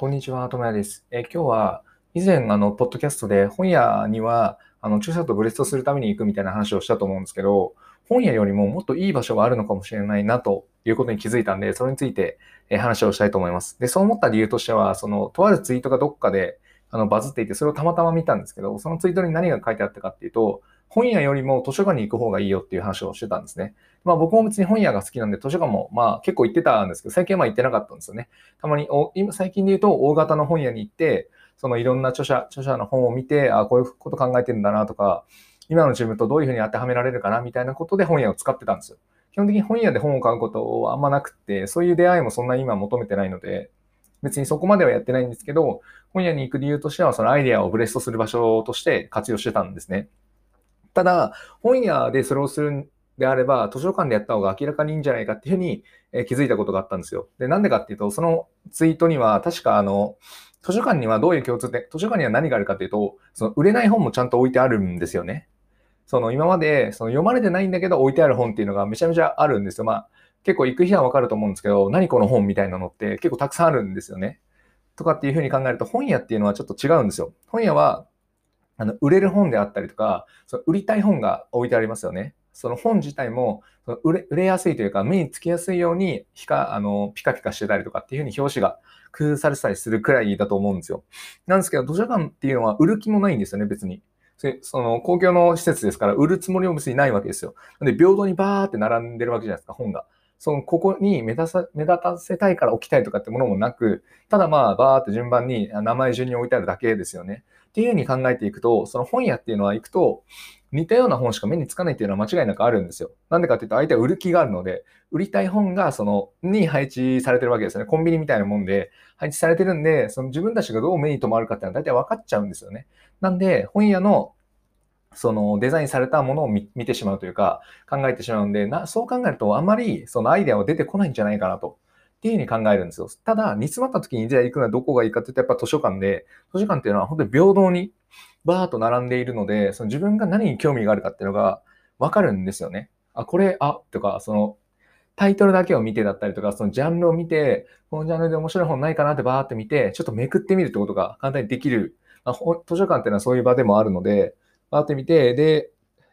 こんにちは、ともやです。え今日は以前、あの、ポッドキャストで本屋には、あの、著者とブレストするために行くみたいな話をしたと思うんですけど、本屋よりももっといい場所があるのかもしれないなということに気づいたんで、それについてえ話をしたいと思います。で、そう思った理由としては、その、とあるツイートがどっかで、あの、バズっていて、それをたまたま見たんですけど、そのツイートに何が書いてあったかっていうと、本屋よりも図書館に行く方がいいよっていう話をしてたんですね。まあ僕も別に本屋が好きなんで図書館もまあ結構行ってたんですけど、最近はまあ行ってなかったんですよね。たまに今最近で言うと大型の本屋に行って、そのいろんな著者、著者の本を見て、あこういうこと考えてるんだなとか、今の自分とどういうふうに当てはめられるかなみたいなことで本屋を使ってたんですよ。基本的に本屋で本を買うことはあんまなくて、そういう出会いもそんなに今求めてないので、別にそこまではやってないんですけど、本屋に行く理由としては、そのアイデアをブレストする場所として活用してたんですね。ただ、本屋でそれをするんであれば、図書館でやった方が明らかにいいんじゃないかっていうふうに気づいたことがあったんですよ。で、なんでかっていうと、そのツイートには、確かあの、図書館にはどういう共通点、図書館には何があるかっていうと、その売れない本もちゃんと置いてあるんですよね。その今までその読まれてないんだけど置いてある本っていうのがめちゃめちゃあるんですよ。まあ結構行く日はわかると思うんですけど、何この本みたいなのって結構たくさんあるんですよね。とかっていうふうに考えると本屋っていうのはちょっと違うんですよ。本屋はあの売れる本であったりとか、その売りたい本が置いてありますよね。その本自体もその売れ売れやすいというか、目につきやすいようにピカあのピカピカしてたりとかっていうふうに表紙が工夫されてたりするくらいだと思うんですよ。なんですけど、図書館っていうのは売る気もないんですよね、別に。その公共の施設ですから、売るつもりも別にないわけですよ。なんで、平等にバーって並んでるわけじゃないですか、本が。その、ここに目立た目立たせたいから置きたいとかってものもなく、ただまあ、バーって順番に名前順に置いてあるだけですよね。っていうふうに考えていくと、その本屋っていうのは行くと、似たような本しか目につかないっていうのは間違いなくあるんですよ。なんでかっていうと、相手は売る気があるので、売りたい本がその、に配置されてるわけですよね。コンビニみたいなもんで配置されてるんで、その自分たちがどう目に留まるかっていうのは大体分かっちゃうんですよね。なんで、本屋のそのデザインされたものを見てしまうというか、考えてしまうんで、なそう考えると、あまりそのアイデアは出てこないんじゃないかなと。っていうふうに考えるんですよ。ただ、煮詰まった時にじゃあ行くのはどこがいいかって言うと、やっぱ図書館で、図書館っていうのは本当に平等にバーっと並んでいるので、その自分が何に興味があるかっていうのがわかるんですよね。あ、これ、あ、とか、その、タイトルだけを見てだったりとか、そのジャンルを見て、このジャンルで面白い本ないかなってバーって見て、ちょっとめくってみるってことが簡単にできる。まあ、図書館っていうのはそういう場でもあるので、バーってみて、で、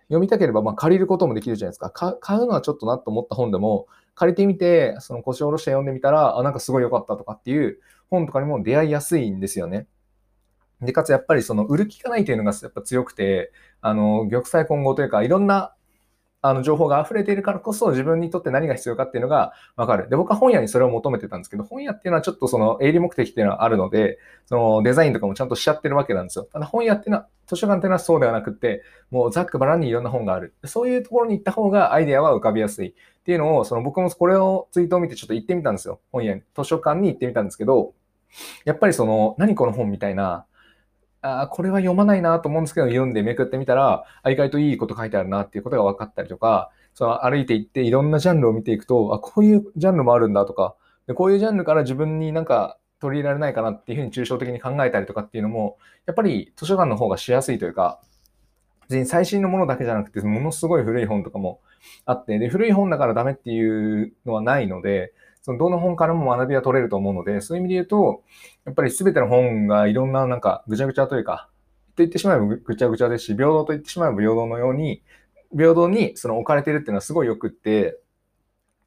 読みたければまあ借りることもできるじゃないですか。買うのはちょっとなと思った本でも、借りてみて、その腰を下ろして読んでみたら、あ、なんかすごい良かったとかっていう本とかにも出会いやすいんですよね。で、かつやっぱりその売る気がないというのがやっぱ強くて、あの、玉砕混合というか、いろんなあの情報が溢れているからこそ自分にとって何が必要かっていうのがわかる。で、僕は本屋にそれを求めてたんですけど、本屋っていうのはちょっとその営利目的っていうのはあるので、そのデザインとかもちゃんとしちゃってるわけなんですよ。ただ本屋っていうのは、図書館っていうのはそうではなくて、もうざっくばらんにいろんな本がある。そういうところに行った方がアイデアは浮かびやすいっていうのを、その僕もこれをツイートを見てちょっと行ってみたんですよ。本屋に。図書館に行ってみたんですけど、やっぱりその、何この本みたいな、あこれは読まないなと思うんですけど、読んでめくってみたら、あ、意外といいこと書いてあるなっていうことが分かったりとか、その歩いていっていろんなジャンルを見ていくと、あ、こういうジャンルもあるんだとか、でこういうジャンルから自分になんか取り入れられないかなっていうふうに抽象的に考えたりとかっていうのも、やっぱり図書館の方がしやすいというか、別に最新のものだけじゃなくて、ものすごい古い本とかもあって、で、古い本だからダメっていうのはないので、そのどの本からも学びは取れると思うので、そういう意味で言うと、やっぱり全ての本がいろんななんかぐちゃぐちゃというか、と言ってしまえばぐちゃぐちゃですし、平等と言ってしまえば平等のように、平等にその置かれてるっていうのはすごいよくって、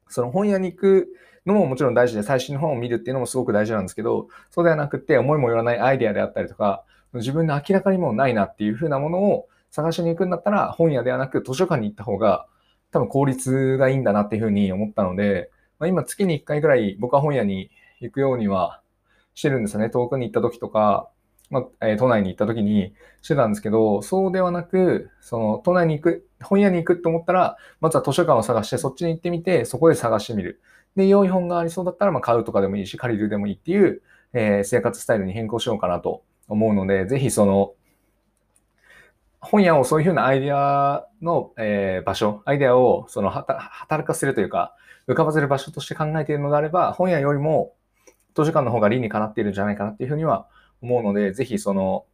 その本屋に行くのももちろん大事で、最新の本を見るっていうのもすごく大事なんですけど、そうではなくて、思いもよらないアイデアであったりとか、自分で明らかにもないなっていう風なものを探しに行くんだったら、本屋ではなく図書館に行った方が、多分効率がいいんだなっていう風に思ったので、まあ、今月に1回ぐらい僕は本屋に行くようにはしてるんですよね。遠くに行った時とか、まあ、えー、都内に行った時にしてたんですけど、そうではなく、その、都内に行く、本屋に行くと思ったら、まずは図書館を探して、そっちに行ってみて、そこで探してみる。で、良い本がありそうだったら、まあ、買うとかでもいいし、借りるでもいいっていう、えー、生活スタイルに変更しようかなと思うので、ぜひその、本屋をそういうふうなアイデアの、えー、場所、アイデアをその働かせるというか、浮かばせる場所として考えているのであれば、本屋よりも図書館の方が理にかなっているんじゃないかなっていうふうには思うので、ぜひその、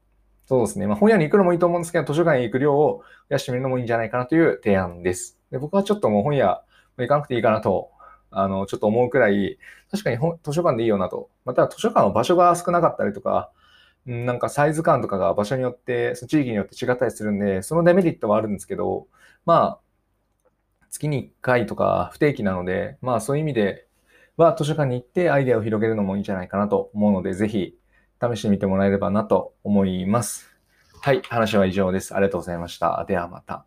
そうですね。まあ、本屋に行くのもいいと思うんですけど、図書館に行く量を増やしてみるのもいいんじゃないかなという提案です。で僕はちょっともう本屋行かなくていいかなとあの、ちょっと思うくらい、確かに図書館でいいよなと。また図書館の場所が少なかったりとか、なんかサイズ感とかが場所によって、地域によって違ったりするんで、そのデメリットはあるんですけど、まあ、月に1回とか不定期なので、まあそういう意味では図書館に行ってアイデアを広げるのもいいんじゃないかなと思うので、ぜひ試してみてもらえればなと思います。はい、話は以上です。ありがとうございました。ではまた。